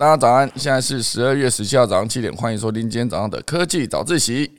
大家早安，现在是十二月十七号早上七点，欢迎收听今天早上的科技早自习。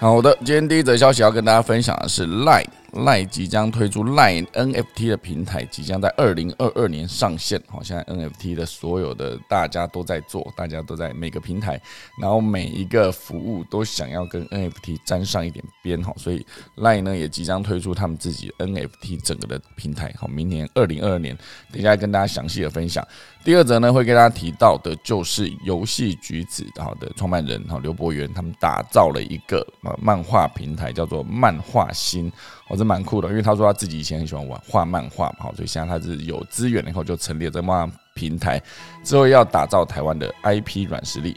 好的，今天第一则消息要跟大家分享的是 Line。赖即将推出赖 NFT 的平台，即将在二零二二年上线。好，现在 NFT 的所有的大家都在做，大家都在每个平台，然后每一个服务都想要跟 NFT 沾上一点边。哈，所以赖呢也即将推出他们自己 NFT 整个的平台。好，明年二零二二年，等一下跟大家详细的分享。第二则呢会跟大家提到的就是游戏橘子好的创办人哈刘博元，他们打造了一个呃漫画平台，叫做漫画新。我是蛮酷的，因为他说他自己以前很喜欢玩画漫画嘛，所以现在他是有资源了以后就成立了这漫画平台，之后要打造台湾的 IP 软实力。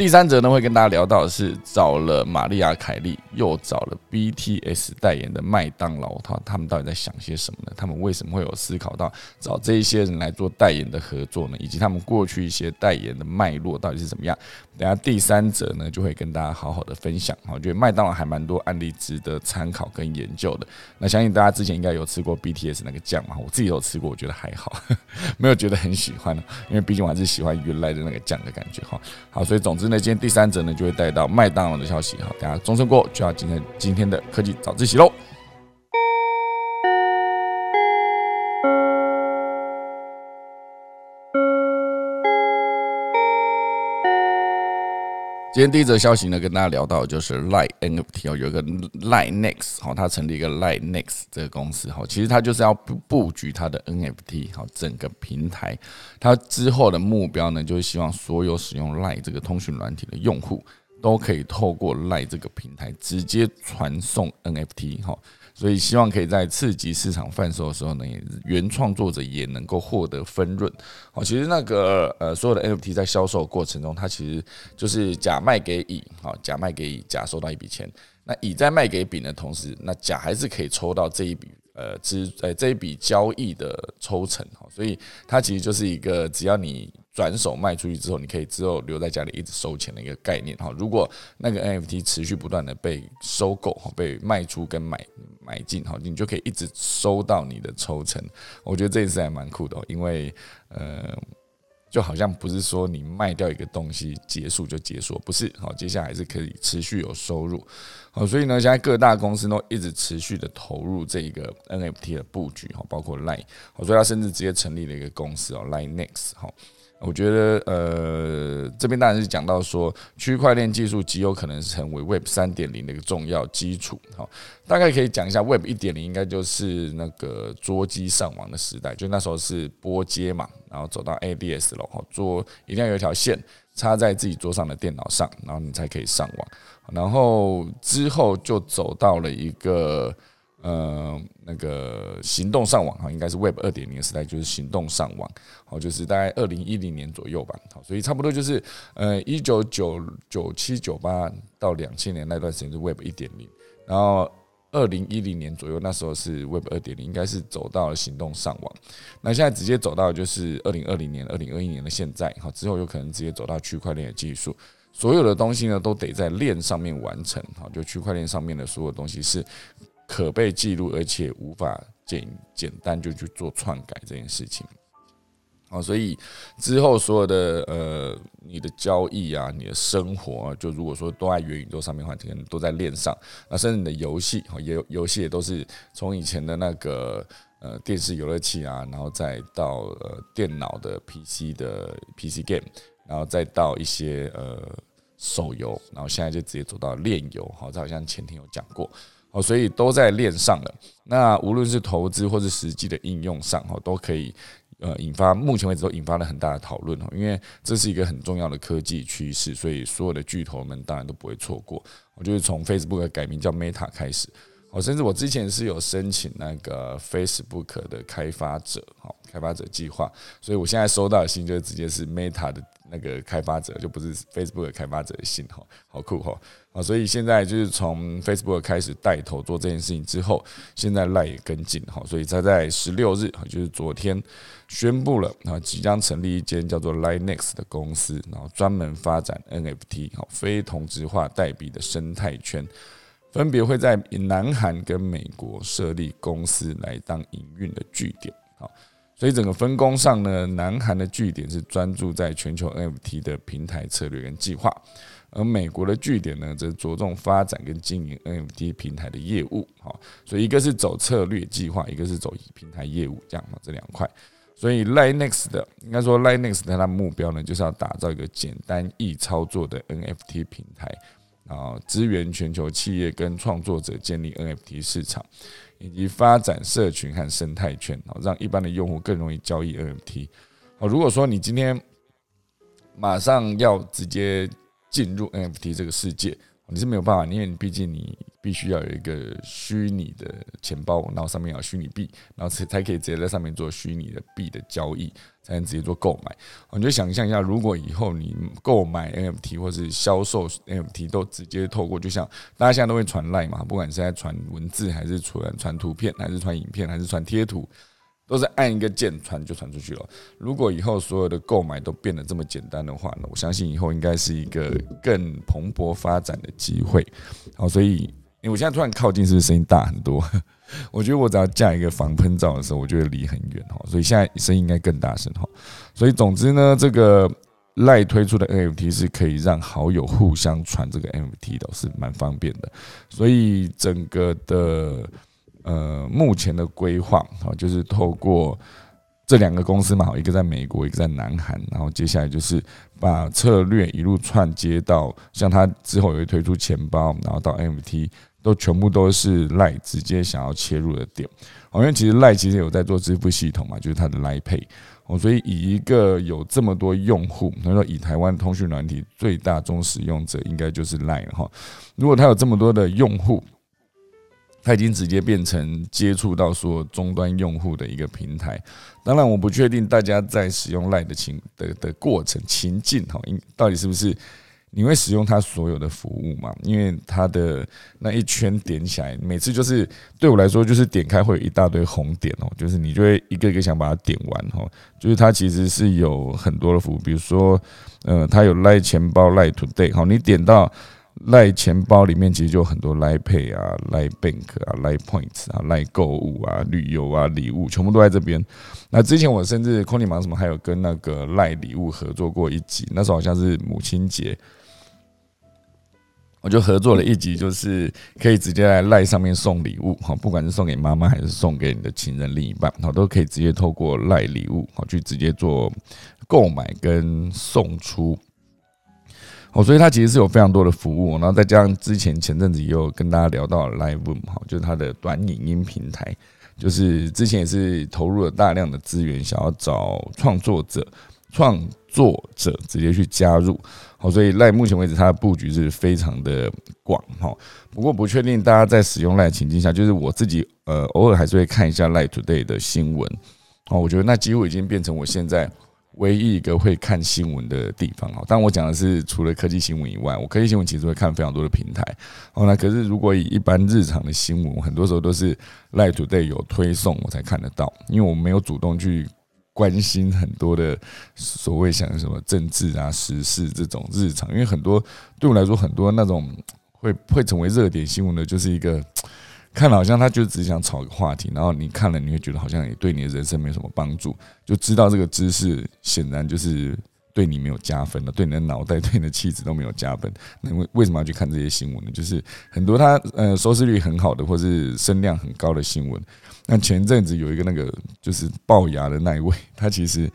第三则呢，会跟大家聊到的是找了玛丽亚凯莉，又找了 BTS 代言的麦当劳，他他们到底在想些什么呢？他们为什么会有思考到找这一些人来做代言的合作呢？以及他们过去一些代言的脉络到底是怎么样？等下第三者呢，就会跟大家好好的分享。我觉得麦当劳还蛮多案例值得参考跟研究的。那相信大家之前应该有吃过 BTS 那个酱嘛？我自己有吃过，我觉得还好，没有觉得很喜欢，因为毕竟我还是喜欢原来的那个酱的感觉哈。好，所以总之那，今天第三者呢就会带到麦当劳的消息哈。大家钟声过就要今天今天的科技早自习喽。今天第一则消息呢，跟大家聊到就是 Line NFT 哦，有一个 Line Next 好，它成立一个 Line Next 这个公司哈，其实它就是要布布局它的 NFT 好整个平台，它之后的目标呢，就是希望所有使用 Line 这个通讯软体的用户都可以透过 Line 这个平台直接传送 NFT 哈。所以希望可以在刺激市场贩售的时候呢，原创作者也能够获得分润。好，其实那个呃，所有的 NFT 在销售过程中，它其实就是甲卖给乙，好，甲卖给乙，甲收到一笔钱。那乙在卖给丙的同时，那甲还是可以抽到这一笔呃之呃这一笔交易的抽成。好，所以它其实就是一个只要你。转手卖出去之后，你可以之后留在家里一直收钱的一个概念哈。如果那个 NFT 持续不断的被收购，被卖出跟买买进哈，你就可以一直收到你的抽成。我觉得这一次还蛮酷的，因为呃，就好像不是说你卖掉一个东西结束就结束，不是好，接下来是可以持续有收入。好，所以呢，现在各大公司都一直持续的投入这一个 NFT 的布局哈，包括 Line，所以他甚至直接成立了一个公司哦，Line Next 哈。我觉得，呃，这边当然是讲到说，区块链技术极有可能成为 Web 三点零的一个重要基础。好，大概可以讲一下 Web 一点零，应该就是那个桌机上网的时代，就那时候是拨接嘛，然后走到 ADS 了，哈，桌一定要有一条线插在自己桌上的电脑上，然后你才可以上网。然后之后就走到了一个。呃，那个行动上网哈，应该是 Web 二点零时代，就是行动上网，好，就是大概二零一零年左右吧，好，所以差不多就是呃一九九九七九八到两千年那段时间是 Web 一点零，然后二零一零年左右那时候是 Web 二点零，应该是走到了行动上网，那现在直接走到就是二零二零年、二零二一年的现在，好，之后有可能直接走到区块链的技术，所有的东西呢都得在链上面完成，好，就区块链上面的所有东西是。可被记录，而且无法简简单就去做篡改这件事情，哦，所以之后所有的呃，你的交易啊，你的生活啊，就如果说都在元宇宙上面的话，可能都在链上，那甚至你的游戏，也游戏也都是从以前的那个呃电视游乐器啊，然后再到呃电脑的 PC 的 PC game，然后再到一些呃手游，然后现在就直接走到链游，好，这好像前天有讲过。哦，所以都在链上了。那无论是投资或是实际的应用上，哈，都可以呃引发，目前为止都引发了很大的讨论哦。因为这是一个很重要的科技趋势，所以所有的巨头们当然都不会错过。我就是从 Facebook 改名叫 Meta 开始，哦，甚至我之前是有申请那个 Facebook 的开发者，哈，开发者计划，所以我现在收到的信就直接是 Meta 的那个开发者，就不是 Facebook 的开发者的信哈，好酷哈啊！所以现在就是从 Facebook 开始带头做这件事情之后，现在赖也跟进哈，所以他在十六日就是昨天宣布了啊，即将成立一间叫做 Line Next 的公司，然后专门发展 NFT 好非同质化代币的生态圈，分别会在南韩跟美国设立公司来当营运的据点好。所以整个分工上呢，南韩的据点是专注在全球 NFT 的平台策略跟计划，而美国的据点呢，则着重发展跟经营 NFT 平台的业务。好，所以一个是走策略计划，一个是走平台业务，这样嘛，这两块。所以 Linex 的应该说 Linex 它的目标呢，就是要打造一个简单易操作的 NFT 平台。啊，支援全球企业跟创作者建立 NFT 市场，以及发展社群和生态圈，哦，让一般的用户更容易交易 NFT。哦，如果说你今天马上要直接进入 NFT 这个世界，你是没有办法，因为你毕竟你。必须要有一个虚拟的钱包，然后上面有虚拟币，然后才才可以直接在上面做虚拟的币的交易，才能直接做购买。你就想象一下，如果以后你购买 NFT 或是销售 NFT 都直接透过，就像大家现在都会传赖嘛，不管是在传文字，还是传传图片，还是传影片，还是传贴图。都是按一个键传就传出去了。如果以后所有的购买都变得这么简单的话呢，我相信以后应该是一个更蓬勃发展的机会。好，所以因为我现在突然靠近，是不是声音大很多？我觉得我只要架一个防喷罩的时候，我就会离很远哈。所以现在声音应该更大声哈。所以总之呢，这个赖推出的 NFT 是可以让好友互相传这个 NFT 的，是蛮方便的。所以整个的。呃，目前的规划啊，就是透过这两个公司嘛，一个在美国，一个在南韩，然后接下来就是把策略一路串接到，像他之后也会推出钱包，然后到 NFT，都全部都是赖直接想要切入的点。因为其实赖其实有在做支付系统嘛，就是它的赖 Pay 哦，所以以一个有这么多用户，他说以台湾通讯软体最大宗使用者应该就是赖哈。如果他有这么多的用户。它已经直接变成接触到说终端用户的一个平台。当然，我不确定大家在使用 Line 的情的的过程情境哈，到底是不是你会使用它所有的服务嘛？因为它的那一圈点起来，每次就是对我来说，就是点开会有一大堆红点哦，就是你就会一个一个想把它点完哈。就是它其实是有很多的服务，比如说，呃，它有 Line 钱包、Line Today，好，你点到。赖钱包里面其实就很多赖 Pay 啊、赖 Bank 啊、赖 Points 啊、赖购物啊、旅游啊、礼物，全部都在这边。那之前我甚至空 o 忙什么，还有跟那个赖礼物合作过一集，那时候好像是母亲节，我就合作了一集，就是可以直接在赖上面送礼物，哈，不管是送给妈妈还是送给你的情人另一半，好，都可以直接透过赖礼物，好，去直接做购买跟送出。哦，所以它其实是有非常多的服务，然后再加上之前前阵子也有跟大家聊到 Live Room 哈，就是它的短影音平台，就是之前也是投入了大量的资源，想要找创作者，创作者直接去加入。好，所以 Live 目前为止它的布局是非常的广哈。不过不确定大家在使用 Live 情境下，就是我自己呃偶尔还是会看一下 Live Today 的新闻。哦，我觉得那几乎已经变成我现在。唯一一个会看新闻的地方哈，但我讲的是除了科技新闻以外，我科技新闻其实会看非常多的平台。哦，那可是如果以一般日常的新闻，很多时候都是 Light Today 有推送我才看得到，因为我没有主动去关心很多的所谓像什么政治啊、时事这种日常，因为很多对我来说，很多那种会会成为热点新闻的，就是一个。看好像他就只想炒个话题，然后你看了你会觉得好像也对你的人生没有什么帮助，就知道这个知识显然就是对你没有加分的，对你的脑袋、对你的气质都没有加分。那为为什么要去看这些新闻呢？就是很多他呃收视率很好的或是声量很高的新闻。那前阵子有一个那个就是龅牙的那一位，他其实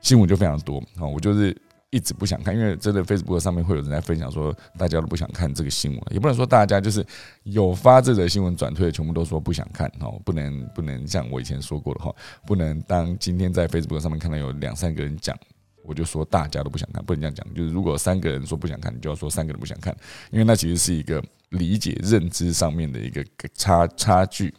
新闻就非常多啊，我就是。一直不想看，因为真的 Facebook 上面会有人在分享说，大家都不想看这个新闻，也不能说大家就是有发这则新闻转推的，全部都说不想看哦，不能不能像我以前说过的话，不能当今天在 Facebook 上面看到有两三个人讲，我就说大家都不想看，不能这样讲，就是如果三个人说不想看，你就要说三个人不想看，因为那其实是一个理解认知上面的一个差差距。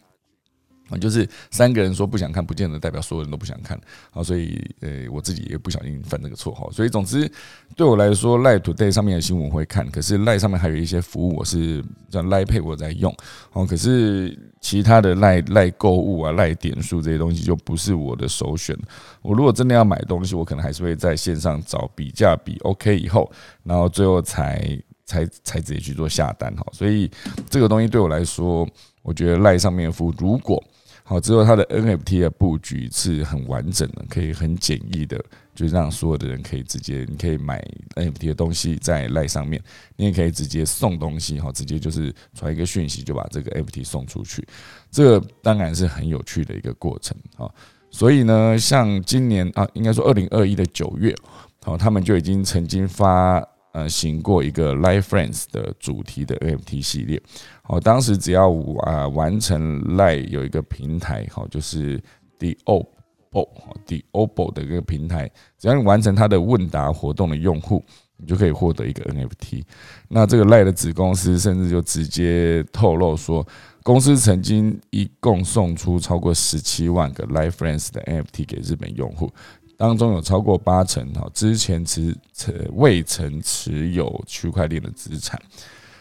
啊，就是三个人说不想看，不见得代表所有人都不想看啊，所以呃，我自己也不小心犯这个错哈。所以总之，对我来说，Line Today 上面的新闻会看，可是 Line 上面还有一些服务，我是叫 Line Pay 我在用哦，可是其他的 Line Line 购物啊、Line 点数这些东西就不是我的首选。我如果真的要买东西，我可能还是会在线上找比价比 OK 以后，然后最后才才才直接去做下单哈。所以这个东西对我来说，我觉得赖上面的服务如果好，之后它的 NFT 的布局是很完整的，可以很简易的，就让所有的人可以直接，你可以买 NFT 的东西在赖上面，你也可以直接送东西，哈，直接就是传一个讯息就把这个 NFT 送出去，这个当然是很有趣的一个过程啊。所以呢，像今年啊，应该说二零二一的九月，好，他们就已经曾经发。呃，行过一个 Live Friends 的主题的 NFT 系列，好，当时只要啊完成 Live 有一个平台，好，就是 The Oppo，The Oppo 的一个平台，只要你完成它的问答活动的用户，你就可以获得一个 NFT。那这个 Live 的子公司甚至就直接透露说，公司曾经一共送出超过十七万个 Live Friends 的 NFT 给日本用户。当中有超过八成哈，之前持持未曾持有区块链的资产，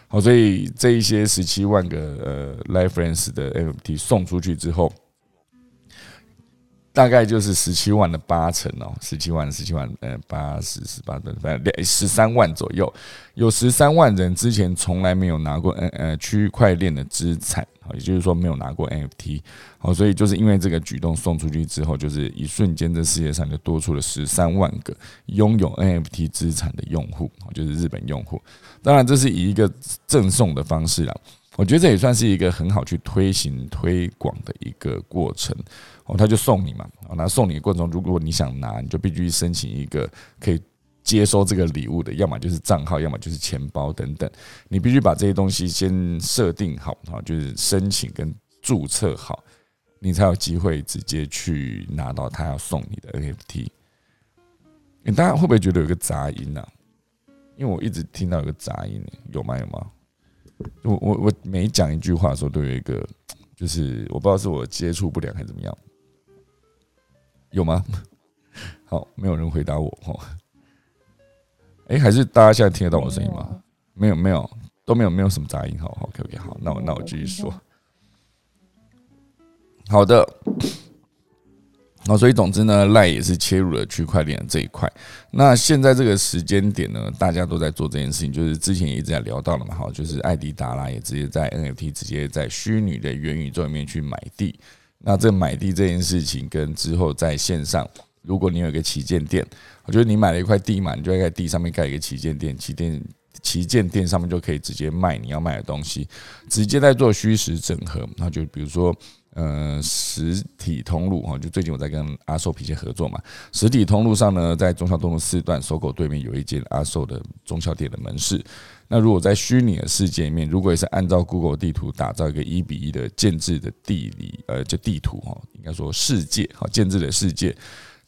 好，所以这一些十七万个呃，LifeFriends 的 NFT 送出去之后。大概就是十七万的八成哦，十七万十七万，呃，八十十八等，反正十三万左右，有十三万人之前从来没有拿过 N 呃区块链的资产，好，也就是说没有拿过 NFT，好，所以就是因为这个举动送出去之后，就是一瞬间这世界上就多出了十三万个拥有 NFT 资产的用户，就是日本用户。当然，这是以一个赠送的方式啦。我觉得这也算是一个很好去推行推广的一个过程哦，他就送你嘛，哦，那送你的过程中，如果你想拿，你就必须申请一个可以接收这个礼物的，要么就是账号，要么就是钱包等等，你必须把这些东西先设定好，哈，就是申请跟注册好，你才有机会直接去拿到他要送你的 NFT。你大家会不会觉得有个杂音呢？因为我一直听到有个杂音，有吗？有吗？我我我每讲一句话的时候，都有一个，就是我不知道是我接触不良还是怎么样，有吗？好，没有人回答我哦。哎，还是大家现在听得到我的声音吗？没有，没有，都没有，没有什么杂音。好，OK OK，好，那我那我继续说。好的。那所以总之呢，赖也是切入了区块链这一块。那现在这个时间点呢，大家都在做这件事情，就是之前也一直在聊到了嘛，哈，就是艾迪达拉也直接在 NFT 直接在虚拟的元宇宙里面去买地。那这买地这件事情，跟之后在线上，如果你有一个旗舰店，我觉得你买了一块地嘛，你就在地上面盖一个旗舰店，旗舰旗舰店上面就可以直接卖你要卖的东西，直接在做虚实整合。那就比如说。呃，实体通路哈，就最近我在跟阿寿皮鞋合作嘛。实体通路上呢，在中孝东路四段搜狗对面有一间阿寿的中孝店的门市。那如果在虚拟的世界里面，如果也是按照 Google 地图打造一个一比一的建制的地理呃，就地图哈，应该说世界哈，建制的世界。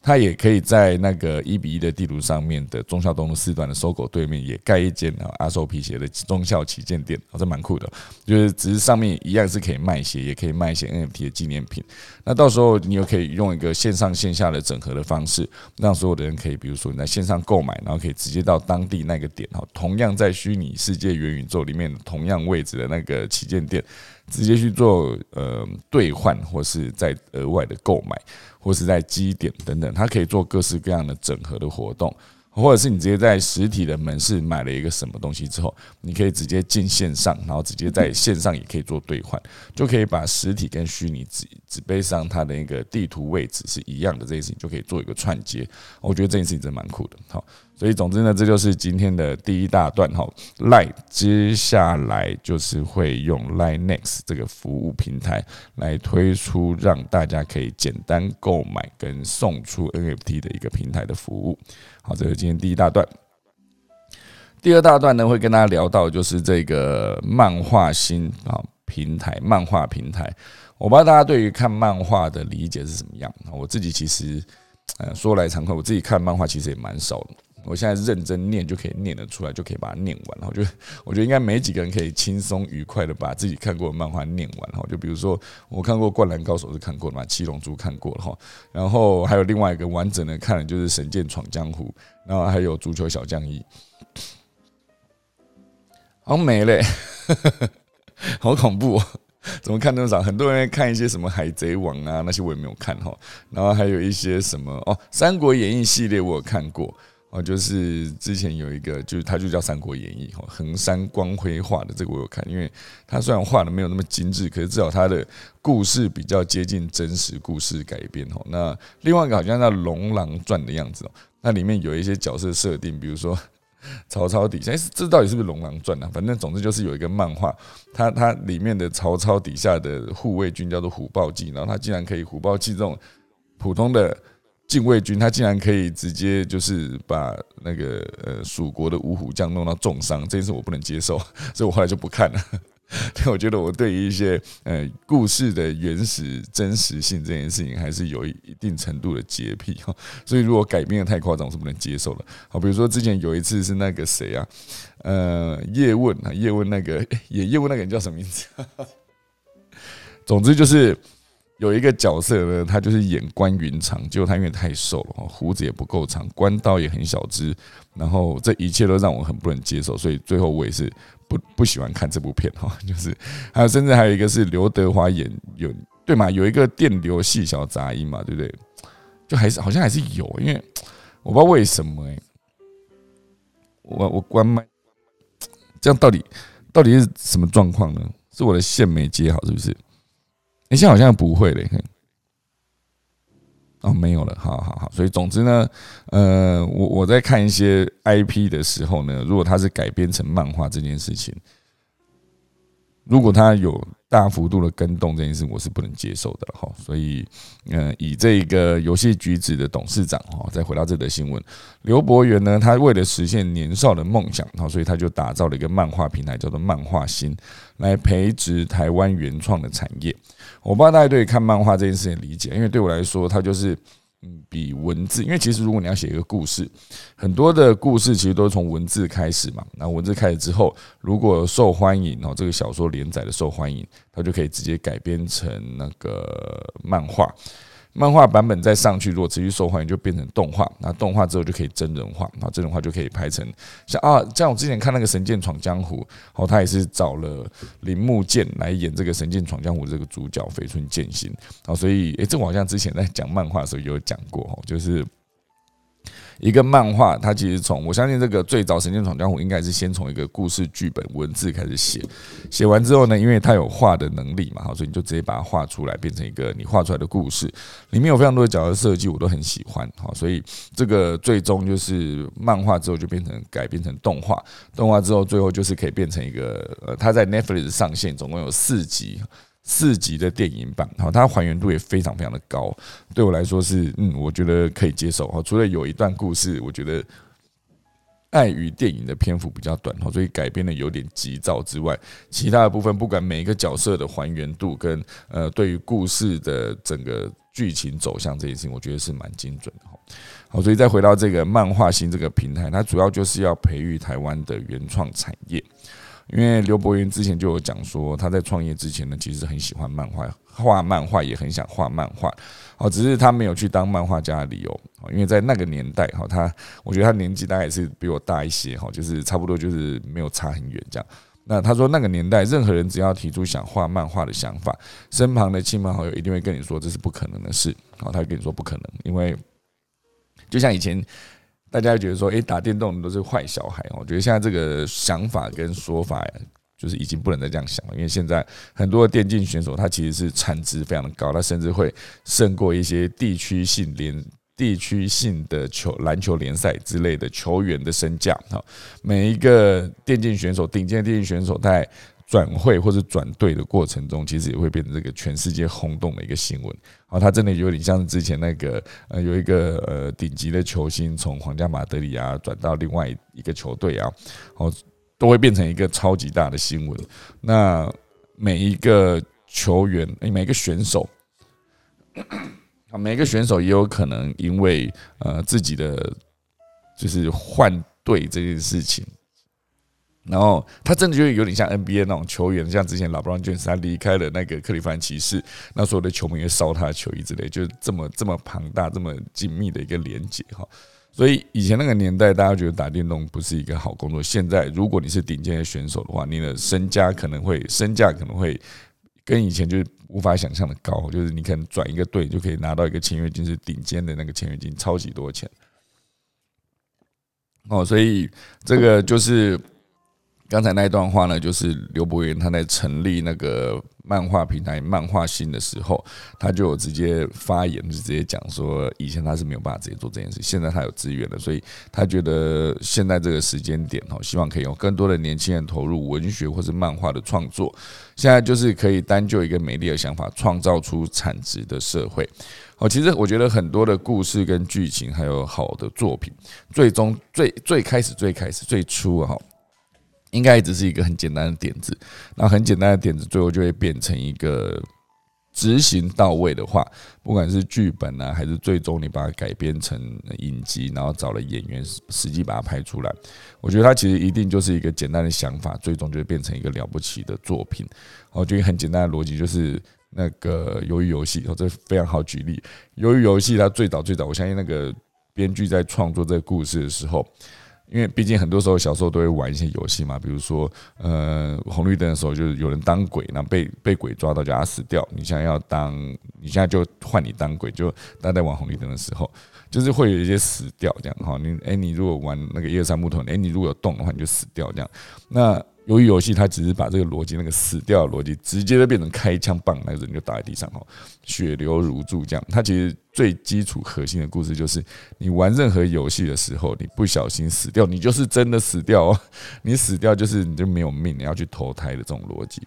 它也可以在那个一比一的地图上面的中孝东路四段的搜狗对面也盖一间啊阿寿皮鞋的中孝旗舰店，这蛮酷的。就是只是上面一样是可以卖鞋，也可以卖一些 NFT 的纪念品。那到时候你又可以用一个线上线下的整合的方式，让所有的人可以，比如说你在线上购买，然后可以直接到当地那个点哈，同样在虚拟世界元宇宙里面同样位置的那个旗舰店，直接去做呃兑换或是在额外的购买。或是在基点等等，它可以做各式各样的整合的活动，或者是你直接在实体的门市买了一个什么东西之后，你可以直接进线上，然后直接在线上也可以做兑换，就可以把实体跟虚拟纸纸杯上它的一个地图位置是一样的这件事情，就可以做一个串接。我觉得这件事情真的蛮酷的，好。所以，总之呢，这就是今天的第一大段哈。Line 接下来就是会用 Line Next 这个服务平台来推出，让大家可以简单购买跟送出 NFT 的一个平台的服务。好，这是今天第一大段。第二大段呢，会跟大家聊到就是这个漫画新啊平台，漫画平台。我不知道大家对于看漫画的理解是怎么样。我自己其实。呃，说来惭愧，我自己看漫画其实也蛮少的。我现在认真念就可以念得出来，就可以把它念完。然后就 我觉得应该没几个人可以轻松愉快的把自己看过的漫画念完。哈，就比如说我看过《灌篮高手》是看过的嘛，《七龙珠》看过了哈，然后还有另外一个完整的看的就是《神剑闯江湖》，然后还有《足球小将一》，好没嘞，好恐怖。哦 怎么看那么少？很多人看一些什么《海贼王》啊，那些我也没有看哈。然后还有一些什么哦，《三国演义》系列我有看过哦，就是之前有一个，就是它就叫《三国演义》哈，横山光辉画的这个我有看，因为它虽然画的没有那么精致，可是至少它的故事比较接近真实故事改编哈。那另外一个好像叫《龙狼传》的样子哦，那里面有一些角色设定，比如说。曹操底下，这到底是不是《龙狼传》啊？反正总之就是有一个漫画，它它里面的曹操底下的护卫军叫做虎豹骑，然后他竟然可以虎豹骑这种普通的禁卫军，他竟然可以直接就是把那个呃蜀国的五虎将弄到重伤，这件事我不能接受，所以我后来就不看了。但我觉得我对于一些呃故事的原始真实性这件事情，还是有一一定程度的洁癖哈。所以如果改编的太夸张，我是不能接受的。好，比如说之前有一次是那个谁啊，呃，叶问啊，叶问那个 演叶问那个人叫什么名字？总之就是有一个角色呢，他就是演关云长，结果他因为太瘦了，胡子也不够长，关刀也很小只，然后这一切都让我很不能接受，所以最后我也是。不不喜欢看这部片哈，就是还有甚至还有一个是刘德华演有对嘛，有一个电流细小杂音嘛，对不对？就还是好像还是有，因为我不知道为什么哎，我我关麦，这样到底到底是什么状况呢？是我的线没接好是不是？你现在好像不会嘞。哦，没有了，好好好，所以总之呢，呃，我我在看一些 IP 的时候呢，如果它是改编成漫画这件事情，如果它有大幅度的跟动这件事，我是不能接受的哈。所以，嗯，以这个游戏橘子的董事长哈，再回到这则新闻，刘博元呢，他为了实现年少的梦想，哈，所以他就打造了一个漫画平台，叫做漫画新，来培植台湾原创的产业。我不知道大家对看漫画这件事情理解，因为对我来说，它就是，比文字。因为其实如果你要写一个故事，很多的故事其实都是从文字开始嘛。那文字开始之后，如果受欢迎，哦这个小说连载的受欢迎，它就可以直接改编成那个漫画。漫画版本再上去，如果持续受欢迎，就变成动画。那动画之后就可以真人化，那真人化就可以拍成像啊，像我之前看那个《神剑闯江湖》，哦，他也是找了铃木健来演这个《神剑闯江湖》这个主角绯村剑心。哦，所以诶，这我好像之前在讲漫画的时候有讲过，哦，就是。一个漫画，它其实从我相信这个最早《神剑闯江湖》应该是先从一个故事剧本文字开始写，写完之后呢，因为它有画的能力嘛，好，所以你就直接把它画出来，变成一个你画出来的故事。里面有非常多的角色设计，我都很喜欢，好，所以这个最终就是漫画之后就变成改编成动画，动画之后最后就是可以变成一个呃，它在 Netflix 上线，总共有四集。四集的电影版，好，它还原度也非常非常的高，对我来说是，嗯，我觉得可以接受哈。除了有一段故事，我觉得碍于电影的篇幅比较短哈，所以改编的有点急躁之外，其他的部分，不管每一个角色的还原度跟呃，对于故事的整个剧情走向这件事情，我觉得是蛮精准的哈。好，所以再回到这个漫画新这个平台，它主要就是要培育台湾的原创产业。因为刘伯云之前就有讲说，他在创业之前呢，其实很喜欢漫画，画漫画也很想画漫画，哦，只是他没有去当漫画家的理由，因为在那个年代，哈，他我觉得他年纪大概是比我大一些，哈，就是差不多就是没有差很远这样。那他说那个年代，任何人只要提出想画漫画的想法，身旁的亲朋好友一定会跟你说这是不可能的事，哦，他会跟你说不可能，因为就像以前。大家觉得说，诶，打电动的都是坏小孩。我觉得现在这个想法跟说法，就是已经不能再这样想了。因为现在很多的电竞选手，他其实是产值非常的高，他甚至会胜过一些地区性联、地区性的球篮球联赛之类的球员的身价。哈，每一个电竞选手，顶尖的电竞选手，在转会或者转队的过程中，其实也会变成这个全世界轰动的一个新闻。哦，他真的有点像之前那个呃，有一个呃顶级的球星从皇家马德里啊转到另外一个球队啊，哦，都会变成一个超级大的新闻。那每一个球员，每个选手，啊，每个选手也有可能因为呃自己的。就是换队这件事情。然后他真的就有点像 NBA 那种球员，像之前老布朗·詹姆斯他离开了那个克利夫兰骑士，那所有的球迷会烧他的球衣之类，就是这么这么庞大、这么紧密的一个连接哈。所以以前那个年代，大家觉得打电动不是一个好工作。现在如果你是顶尖的选手的话，你的身家可能会身价可能会跟以前就是无法想象的高，就是你可能转一个队就可以拿到一个签约金是顶尖的那个签约金，超级多钱。哦，所以这个就是。刚才那一段话呢，就是刘伯元他在成立那个漫画平台漫画新的时候，他就有直接发言，就直接讲说，以前他是没有办法直接做这件事，现在他有资源了，所以他觉得现在这个时间点哦，希望可以有更多的年轻人投入文学或是漫画的创作。现在就是可以单就一个美丽的想法，创造出产值的社会。哦，其实我觉得很多的故事跟剧情，还有好的作品，最终最最开始最开始最初哈。应该只是一个很简单的点子，那很简单的点子，最后就会变成一个执行到位的话，不管是剧本呢，还是最终你把它改编成影集，然后找了演员实际把它拍出来，我觉得它其实一定就是一个简单的想法，最终就会变成一个了不起的作品。我觉得很简单的逻辑就是那个鱿鱼游戏，哦，这非常好举例。鱿鱼游戏它最早最早，我相信那个编剧在创作这个故事的时候。因为毕竟很多时候小时候都会玩一些游戏嘛，比如说，呃，红绿灯的时候就是有人当鬼，然后被被鬼抓到就他死掉。你现在要当，你现在就换你当鬼，就大家在玩红绿灯的时候，就是会有一些死掉这样哈。你哎，你如果玩那个一二三木头，哎，你如果有动的话，你就死掉这样。那由于游戏，它只是把这个逻辑，那个死掉的逻辑，直接就变成开枪棒，那个人就倒在地上哈，血流如注这样。它其实最基础核心的故事就是，你玩任何游戏的时候，你不小心死掉，你就是真的死掉哦。你死掉就是你就没有命，你要去投胎的这种逻辑。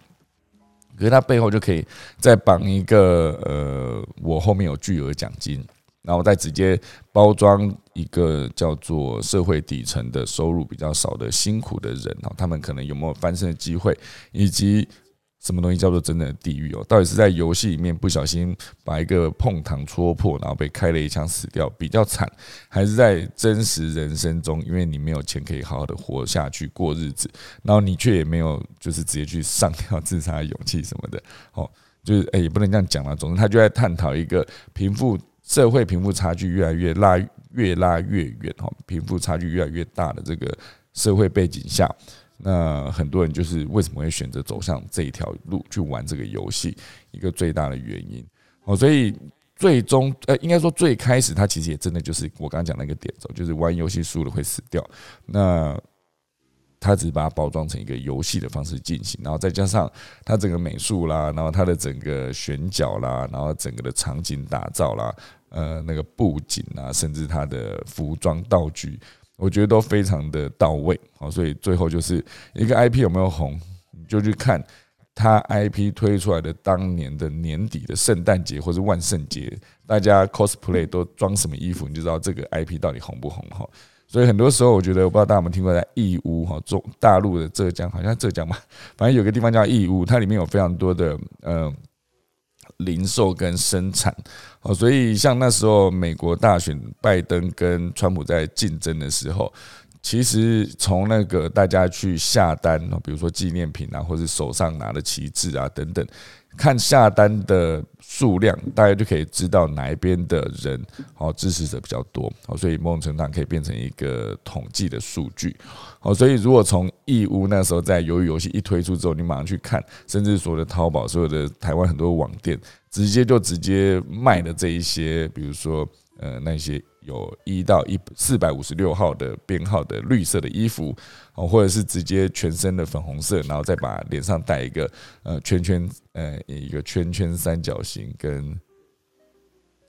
可是它背后就可以再绑一个呃，我后面有巨额奖金。然后再直接包装一个叫做社会底层的收入比较少的辛苦的人哦，他们可能有没有翻身的机会，以及什么东西叫做真正的地狱哦？到底是在游戏里面不小心把一个碰糖戳破，然后被开了一枪死掉比较惨，还是在真实人生中，因为你没有钱可以好好的活下去过日子，然后你却也没有就是直接去上吊自杀的勇气什么的哦，就是哎也不能这样讲了。总之，他就在探讨一个贫富。社会贫富差距越来越拉越拉越远哈，贫富差距越来越大的这个社会背景下，那很多人就是为什么会选择走向这一条路去玩这个游戏，一个最大的原因哦，所以最终呃，应该说最开始他其实也真的就是我刚刚讲那个点走，就是玩游戏输了会死掉，那。他只是把它包装成一个游戏的方式进行，然后再加上它整个美术啦，然后它的整个选角啦，然后整个的场景打造啦，呃，那个布景啊，甚至它的服装道具，我觉得都非常的到位。好，所以最后就是一个 IP 有没有红，你就去看它 IP 推出来的当年的年底的圣诞节或是万圣节，大家 cosplay 都装什么衣服，你就知道这个 IP 到底红不红哈。所以很多时候，我觉得我不知道大家有没有听过在义乌哈，中大陆的浙江，好像浙江嘛，反正有个地方叫义乌，它里面有非常多的呃零售跟生产哦，所以像那时候美国大选，拜登跟川普在竞争的时候，其实从那个大家去下单比如说纪念品啊，或者手上拿的旗帜啊等等。看下单的数量，大家就可以知道哪一边的人好支持者比较多，好，所以某种程度上可以变成一个统计的数据，好，所以如果从义乌那时候在鱿鱼游戏一推出之后，你马上去看，甚至所有的淘宝、所有的台湾很多网店，直接就直接卖的这一些，比如说呃那些。有一到一四百五十六号的编号的绿色的衣服哦，或者是直接全身的粉红色，然后再把脸上戴一个呃圈圈呃一个圈圈三角形跟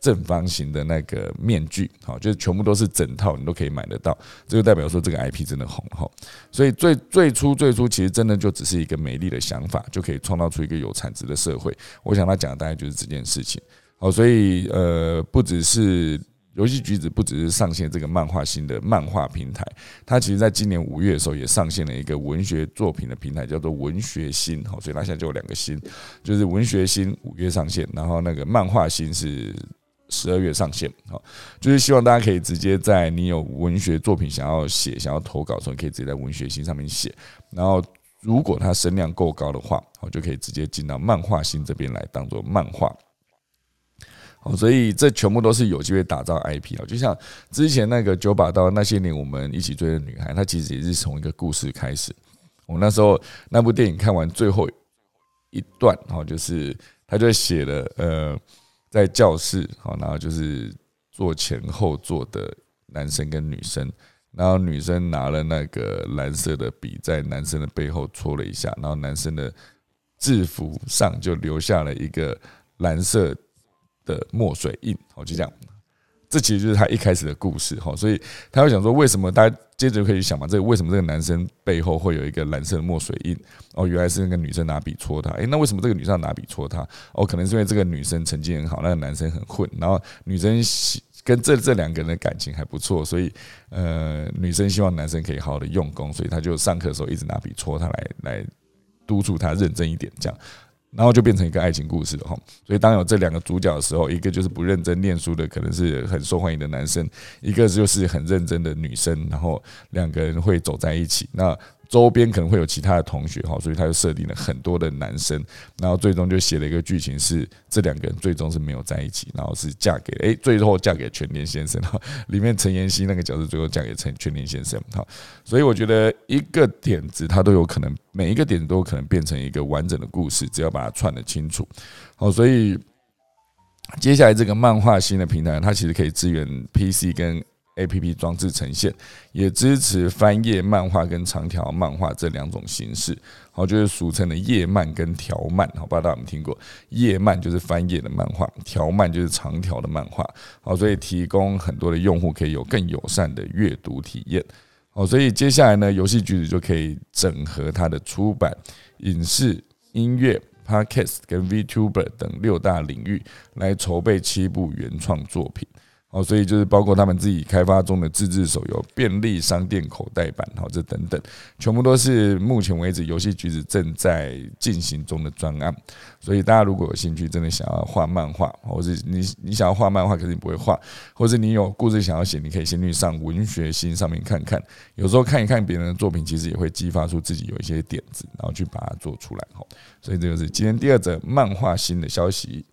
正方形的那个面具，好，就是全部都是整套，你都可以买得到。这就代表说这个 IP 真的红哈。所以最最初最初其实真的就只是一个美丽的想法，就可以创造出一个有产值的社会。我想他讲的大概就是这件事情。好，所以呃不只是。游戏橘子不只是上线这个漫画新的漫画平台，它其实在今年五月的时候也上线了一个文学作品的平台，叫做文学新。好，所以它现在就有两个新，就是文学新五月上线，然后那个漫画新是十二月上线，好，就是希望大家可以直接在你有文学作品想要写、想要投稿的时候，可以直接在文学星上面写。然后，如果它声量够高的话，好，就可以直接进到漫画星这边来当做漫画。好，所以这全部都是有机会打造 IP 啊。就像之前那个九把刀那些年我们一起追的女孩，她其实也是从一个故事开始。我那时候那部电影看完最后一段，然后就是他就写了呃。在教室，好，然后就是坐前后座的男生跟女生，然后女生拿了那个蓝色的笔，在男生的背后戳了一下，然后男生的制服上就留下了一个蓝色的墨水印，好，就这样。这其实就是他一开始的故事哈，所以他会想说，为什么大家接着就可以想嘛，这个为什么这个男生背后会有一个蓝色的墨水印？哦，原来是那个女生拿笔戳他。诶，那为什么这个女生拿笔戳他？哦，可能是因为这个女生成绩很好，那个男生很混，然后女生跟这这两个人的感情还不错，所以呃，女生希望男生可以好好的用功，所以他就上课的时候一直拿笔戳他，来来督促他认真一点，这样。然后就变成一个爱情故事了哈，所以当有这两个主角的时候，一个就是不认真念书的，可能是很受欢迎的男生；一个就是很认真的女生，然后两个人会走在一起。那周边可能会有其他的同学哈，所以他就设定了很多的男生，然后最终就写了一个剧情是这两个人最终是没有在一起，然后是嫁给诶，最后嫁给全田先生哈，里面陈妍希那个角色最后嫁给陈全田先生哈，所以我觉得一个点子它都有可能，每一个点子都有可能变成一个完整的故事，只要把它串得清楚。好，所以接下来这个漫画新的平台，它其实可以支援 PC 跟。A P P 装置呈现也支持翻页漫画跟长条漫画这两种形式，好，就是俗称的页漫跟条漫，好，不知道大家有没有听过？页漫就是翻页的漫画，条漫就是长条的漫画，好，所以提供很多的用户可以有更友善的阅读体验，好，所以接下来呢，游戏橘子就可以整合它的出版、影视、音乐、Podcast 跟 VTuber 等六大领域来筹备七部原创作品。哦，所以就是包括他们自己开发中的自制手游、便利商店口袋版，好，这等等，全部都是目前为止游戏橘子正在进行中的专案。所以大家如果有兴趣，真的想要画漫画，或者你你想要画漫画，可是你不会画，或者你有故事想要写，你可以先去上文学星上面看看。有时候看一看别人的作品，其实也会激发出自己有一些点子，然后去把它做出来。好，所以这就是今天第二则漫画新的消息。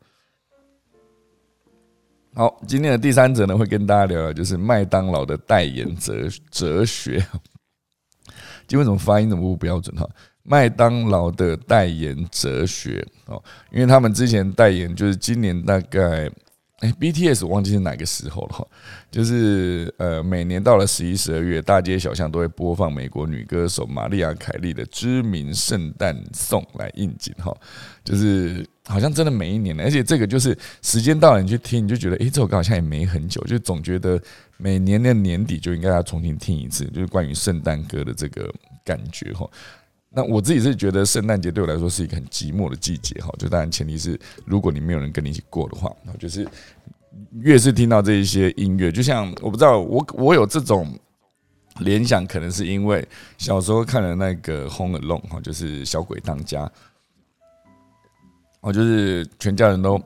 好，今天的第三者呢，会跟大家聊聊，就是麦当劳的代言哲哲学。今天怎么发音怎么不标准哈？麦当劳的代言哲学哦，因为他们之前代言就是今年大概。哎，BTS 忘记是哪个时候了哈，就是呃，每年到了十一、十二月，大街小巷都会播放美国女歌手玛丽亚·凯莉的知名圣诞颂来应景哈，就是好像真的每一年，而且这个就是时间到了你去听，你就觉得哎，这首歌好像也没很久，就总觉得每年的年底就应该要重新听一次，就是关于圣诞歌的这个感觉哈。那我自己是觉得圣诞节对我来说是一个很寂寞的季节哈，就当然前提是如果你没有人跟你一起过的话，然后就是越是听到这一些音乐，就像我不知道我我有这种联想，可能是因为小时候看了那个《Home Alone》哈，就是小鬼当家，哦，就是全家人都。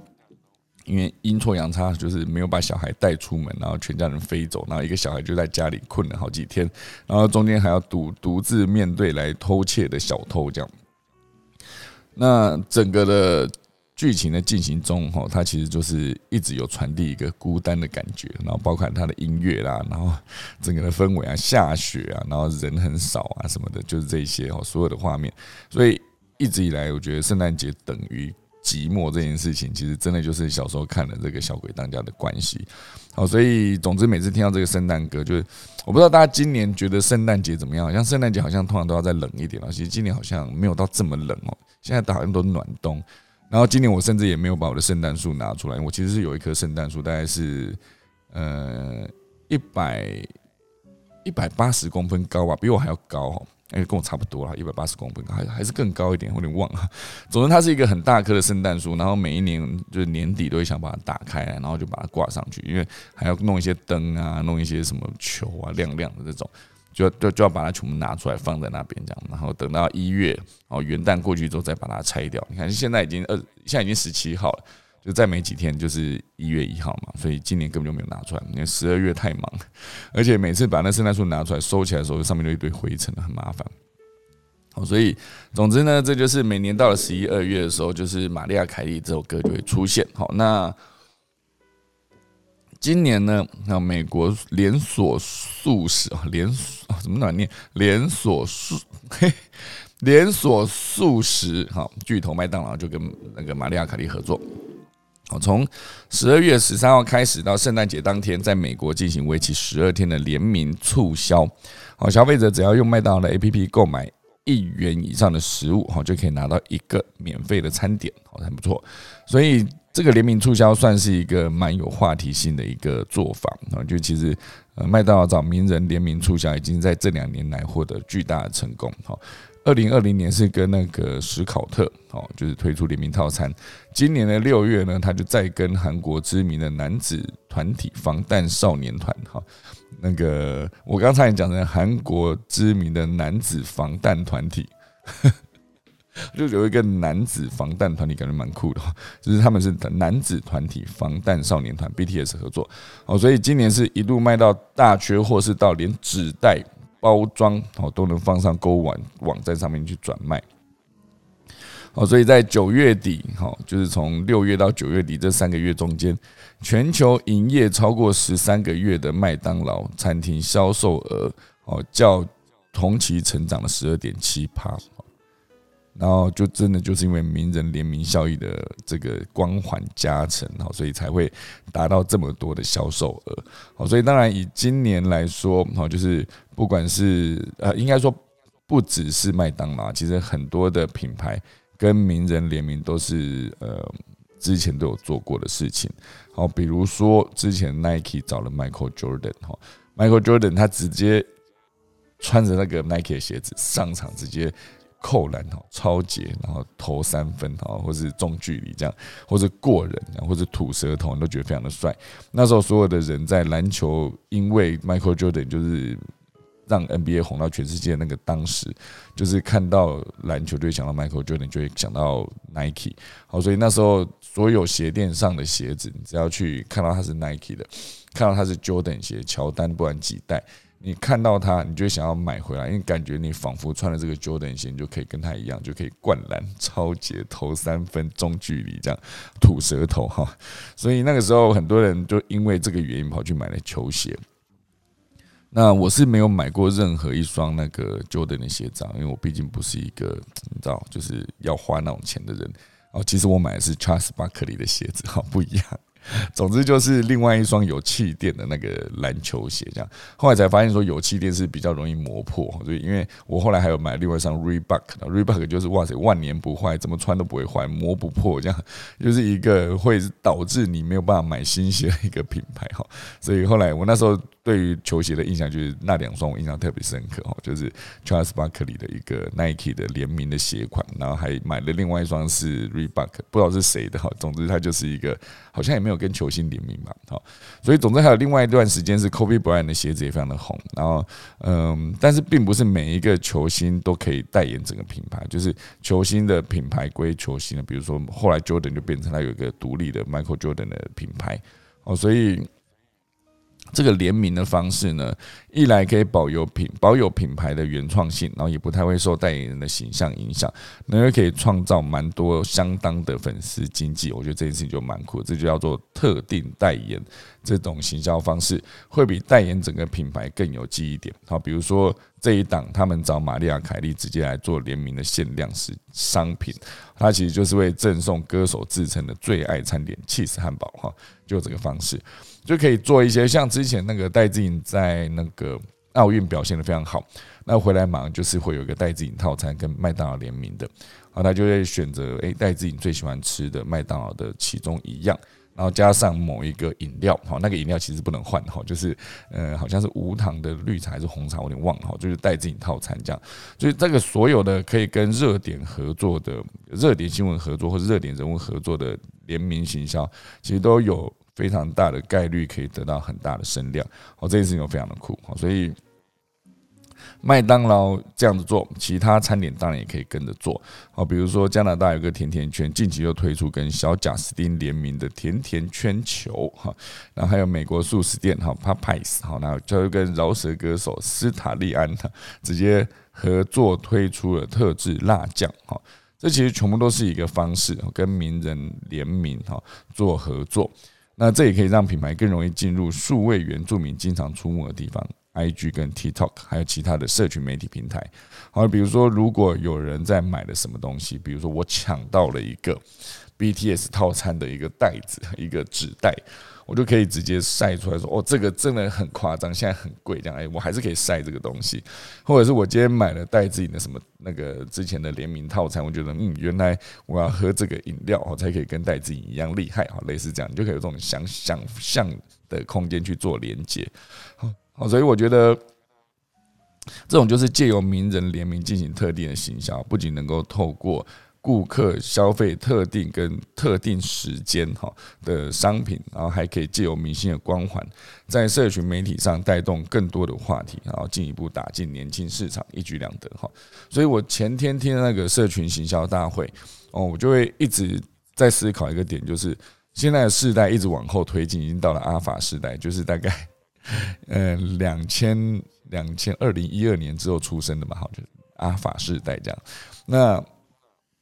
因为阴错阳差，就是没有把小孩带出门，然后全家人飞走，然后一个小孩就在家里困了好几天，然后中间还要独独自面对来偷窃的小偷，这样。那整个的剧情的进行中，哈，它其实就是一直有传递一个孤单的感觉，然后包括它的音乐啦，然后整个的氛围啊，下雪啊，然后人很少啊什么的，就是这些哦，所有的画面。所以一直以来，我觉得圣诞节等于。寂寞这件事情，其实真的就是小时候看了这个小鬼当家的关系。好，所以总之每次听到这个圣诞歌，就是我不知道大家今年觉得圣诞节怎么样？好像圣诞节好像通常都要再冷一点了，其实今年好像没有到这么冷哦。现在好像都暖冬。然后今年我甚至也没有把我的圣诞树拿出来，我其实是有一棵圣诞树，大概是呃一百一百八十公分高吧，比我还要高哦。哎，跟我差不多了，一百八十公分，还还是更高一点，我有点忘了。总之，它是一个很大棵的圣诞树，然后每一年就是年底都会想把它打开来，然后就把它挂上去，因为还要弄一些灯啊，弄一些什么球啊，亮亮的这种，就就就要把它全部拿出来放在那边这样，然后等到一月哦元旦过去之后再把它拆掉。你看现在已经二，现在已经十七号了。就再没几天就是一月一号嘛，所以今年根本就没有拿出来，因为十二月太忙，而且每次把那圣诞树拿出来收起来的时候，上面都一堆灰尘，很麻烦。好，所以总之呢，这就是每年到了十一二月的时候，就是玛利亚凯莉这首歌就会出现。好，那今年呢，那美国连锁素食啊，连锁怎么难念？连锁素嘿。连锁素食好巨头麦当劳就跟那个玛利亚凯莉合作，好，从十二月十三号开始到圣诞节当天，在美国进行为期十二天的联名促销。好，消费者只要用麦当劳的 APP 购买一元以上的食物，好就可以拿到一个免费的餐点，好，很不错。所以这个联名促销算是一个蛮有话题性的一个做法啊，就其实呃麦当劳找名人联名促销，已经在这两年来获得巨大的成功，好。二零二零年是跟那个史考特哦，就是推出联名套餐。今年的六月呢，他就再跟韩国知名的男子团体防弹少年团哈，那个我刚才讲的韩国知名的男子防弹团体，就有一个男子防弹团体，感觉蛮酷的，就是他们是男子团体防弹少年团 BTS 合作哦，所以今年是一路卖到大缺货，是到连纸袋。包装哦都能放上购物网网站上面去转卖，哦，所以在九月底哈，就是从六月到九月底这三个月中间，全球营业超过十三个月的麦当劳餐厅销售额哦，较同期成长了十二点七趴。然后就真的就是因为名人联名效益的这个光环加成，哈，所以才会达到这么多的销售额。好，所以当然以今年来说，哈，就是不管是呃，应该说不只是麦当劳，其实很多的品牌跟名人联名都是呃之前都有做过的事情。好，比如说之前 Nike 找了 Michael Jordan，哈，Michael Jordan 他直接穿着那个 Nike 的鞋子上场，直接。扣篮哈，超节，然后投三分哈，或是中距离这样，或者过人，或者吐舌头，都觉得非常的帅。那时候所有的人在篮球，因为 Michael Jordan 就是让 NBA 红到全世界那个当时，就是看到篮球就会想到 Michael Jordan，就会想到 Nike。好，所以那时候所有鞋垫上的鞋子，你只要去看到它是 Nike 的，看到它是 Jordan 鞋，乔丹不管几代。你看到它，你就想要买回来，因为感觉你仿佛穿了这个 Jordan 鞋，你就可以跟他一样，就可以灌篮、超节、投三分、中距离这样吐舌头哈。所以那个时候，很多人就因为这个原因跑去买了球鞋。那我是没有买过任何一双那个 Jordan 的鞋子，因为我毕竟不是一个你知道，就是要花那种钱的人。哦，其实我买的是 Charles Barkley 的鞋子，哈，不一样。总之就是另外一双有气垫的那个篮球鞋，这样后来才发现说有气垫是比较容易磨破，所以因为我后来还有买另外一双 Reebok，Reebok 就是哇塞万年不坏，怎么穿都不会坏，磨不破，这样 就是一个会导致你没有办法买新鞋的一个品牌哈。所以后来我那时候对于球鞋的印象就是那两双我印象特别深刻哈，就是 Charles Barkley 的一个 Nike 的联名的鞋款，然后还买了另外一双是 Reebok，不知道是谁的哈。总之它就是一个好像也没有。跟球星联名嘛，哈，所以总之还有另外一段时间是 Kobe Bryant 的鞋子也非常的红，然后嗯，但是并不是每一个球星都可以代言整个品牌，就是球星的品牌归球星的，比如说后来 Jordan 就变成了有一个独立的 Michael Jordan 的品牌，哦，所以。这个联名的方式呢，一来可以保有品保有品牌的原创性，然后也不太会受代言人的形象影响，那又可以创造蛮多相当的粉丝经济。我觉得这件事情就蛮酷，这就叫做特定代言这种行销方式，会比代言整个品牌更有记忆点。好，比如说这一档，他们找玛丽亚凯莉直接来做联名的限量式商品，它其实就是为赠送歌手自称的最爱餐点 cheese 汉堡，哈，就这个方式。就可以做一些像之前那个戴志颖在那个奥运表现的非常好，那回来马上就是会有一个戴志颖套餐跟麦当劳联名的，然后他就会选择诶戴志颖最喜欢吃的麦当劳的其中一样，然后加上某一个饮料，好那个饮料其实不能换哈，就是呃好像是无糖的绿茶还是红茶，我有点忘了哈，就是戴志颖套餐这样，所以这个所有的可以跟热点合作的热点新闻合作或者热点人物合作的联名行销，其实都有。非常大的概率可以得到很大的声量，哦，这件事情非常的酷，所以麦当劳这样子做，其他餐点当然也可以跟着做。好，比如说加拿大有个甜甜圈，近期又推出跟小贾斯汀联名的甜甜圈球哈。然后还有美国素食店哈 Popeyes 好，然后就跟饶舌歌手斯塔利安哈直接合作推出了特制辣酱哈。这其实全部都是一个方式，跟名人联名哈做合作。那这也可以让品牌更容易进入数位原住民经常出没的地方。I G 跟 TikTok 还有其他的社群媒体平台，好，比如说如果有人在买了什么东西，比如说我抢到了一个 BTS 套餐的一个袋子，一个纸袋，我就可以直接晒出来说，哦，这个真的很夸张，现在很贵，这样，哎，我还是可以晒这个东西，或者是我今天买了带自己的什么那个之前的联名套餐，我觉得，嗯，原来我要喝这个饮料，我才可以跟戴自己一样厉害，哈，类似这样，你就可以有这种想想象的空间去做连接，好。所以我觉得这种就是借由名人联名进行特定的行销，不仅能够透过顾客消费特定跟特定时间哈的商品，然后还可以借由明星的光环，在社群媒体上带动更多的话题，然后进一步打进年轻市场，一举两得哈。所以我前天听那个社群行销大会，哦，我就会一直在思考一个点，就是现在的世代一直往后推进，已经到了阿法时代，就是大概。呃，两千两千二零一二年之后出生的嘛，好，就是阿法世代这样。那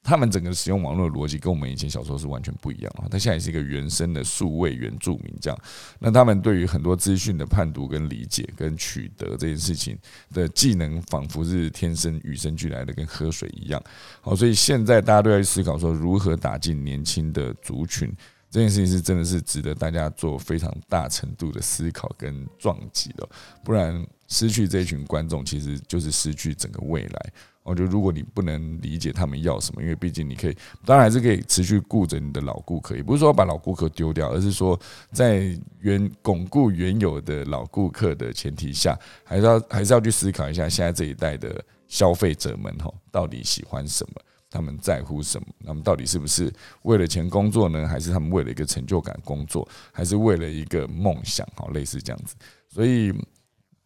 他们整个使用网络的逻辑跟我们以前小时候是完全不一样啊。他现在是一个原生的数位原住民这样。那他们对于很多资讯的判读跟理解跟取得这件事情的技能，仿佛是天生与生俱来的，跟喝水一样。好，所以现在大家都在思考说，如何打进年轻的族群。这件事情是真的是值得大家做非常大程度的思考跟撞击的，不然失去这群观众，其实就是失去整个未来。我觉得如果你不能理解他们要什么，因为毕竟你可以，当然还是可以持续顾着你的老顾客，也不是说把老顾客丢掉，而是说在原巩固原有的老顾客的前提下，还是要还是要去思考一下现在这一代的消费者们吼到底喜欢什么。他们在乎什么？他们到底是不是为了钱工作呢？还是他们为了一个成就感工作？还是为了一个梦想？好，类似这样子。所以。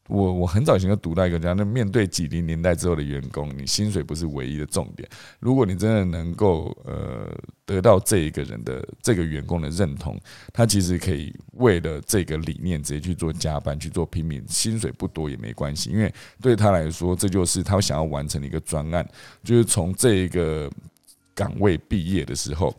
我我很早以前就读到一个讲，那面对几零年代之后的员工，你薪水不是唯一的重点。如果你真的能够呃得到这一个人的这个员工的认同，他其实可以为了这个理念直接去做加班去做拼命，薪水不多也没关系，因为对他来说，这就是他想要完成的一个专案，就是从这一个岗位毕业的时候。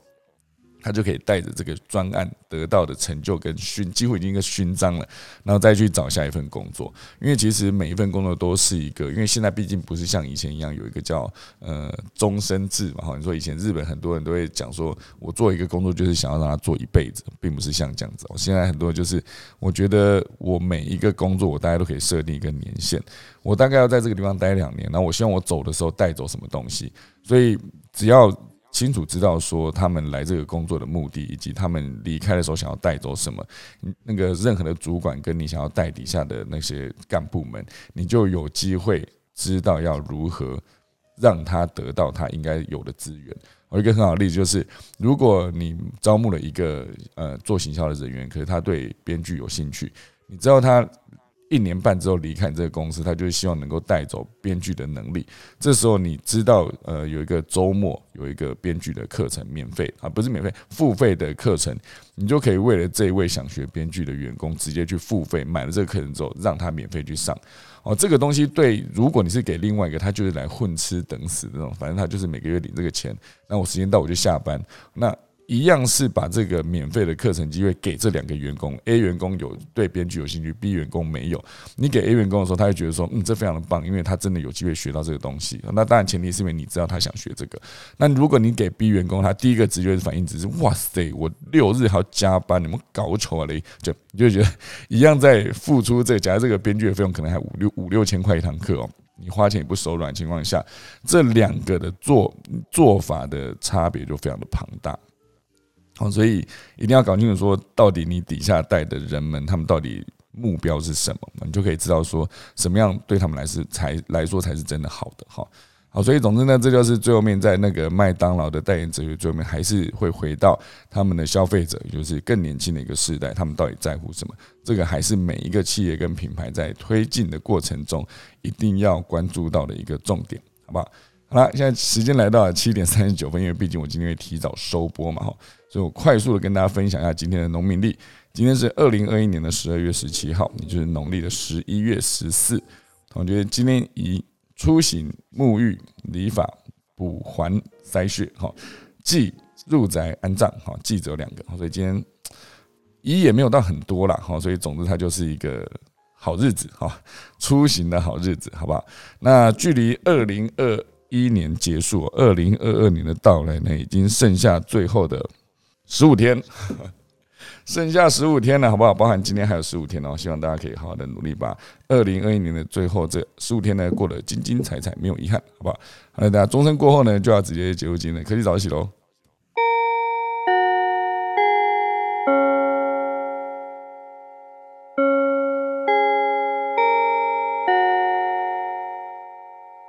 他就可以带着这个专案得到的成就跟勋，几乎已经一个勋章了，然后再去找下一份工作。因为其实每一份工作都是一个，因为现在毕竟不是像以前一样有一个叫呃终身制嘛。哈，你说以前日本很多人都会讲说，我做一个工作就是想要让他做一辈子，并不是像这样子。我现在很多就是，我觉得我每一个工作，我大家都可以设定一个年限，我大概要在这个地方待两年，那我希望我走的时候带走什么东西。所以只要。清楚知道说他们来这个工作的目的，以及他们离开的时候想要带走什么。那个任何的主管跟你想要带底下的那些干部们，你就有机会知道要如何让他得到他应该有的资源。我一个很好的例子就是，如果你招募了一个呃做行销的人员，可是他对编剧有兴趣，你知道他。一年半之后离开这个公司，他就希望能够带走编剧的能力。这时候你知道，呃，有一个周末有一个编剧的课程免费啊，不是免费，付费的课程，你就可以为了这一位想学编剧的员工，直接去付费买了这个课程之后，让他免费去上。哦，这个东西对，如果你是给另外一个，他就是来混吃等死那种，反正他就是每个月领这个钱，那我时间到我就下班，那。一样是把这个免费的课程机会给这两个员工，A 员工有对编剧有兴趣，B 员工没有。你给 A 员工的时候，他会觉得说，嗯，这非常的棒，因为他真的有机会学到这个东西。那当然前提是因为你知道他想学这个。那如果你给 B 员工，他第一个直觉反应只是，哇塞，我六日还要加班，你们搞错了，就你就觉得一样在付出这，假如这个编剧的费用可能还五六五六千块一堂课哦，你花钱也不手软情况下，这两个的做做法的差别就非常的庞大。哦，所以一定要搞清楚，说到底你底下带的人们，他们到底目标是什么，你就可以知道说什么样对他们来是才来说才是真的好的哈。好，所以总之呢，这就是最后面在那个麦当劳的代言哲学，最后面还是会回到他们的消费者，也就是更年轻的一个时代，他们到底在乎什么？这个还是每一个企业跟品牌在推进的过程中一定要关注到的一个重点，好不好？好了，现在时间来到了七点三十九分，因为毕竟我今天会提早收播嘛，哈，所以我快速的跟大家分享一下今天的农民历。今天是二零二一年的十二月十七号，也就是农历的十一月十四。我觉得今天以出行、沐浴、理发、补还、筛血，哈，祭入宅安葬，哈，祭只有两个，所以今天一也没有到很多啦，哈，所以总之它就是一个好日子，哈，出行的好日子，好不好？那距离二零二一年结束，二零二二年的到来呢，已经剩下最后的十五天。剩下十五天了，好不好？包含今天还有十五天哦，希望大家可以好好的努力，把二零二一年的最后这十五天呢过得精精彩彩，没有遗憾，好不好？好了，大家钟声过后呢，就要直接结束今天的科技早起喽。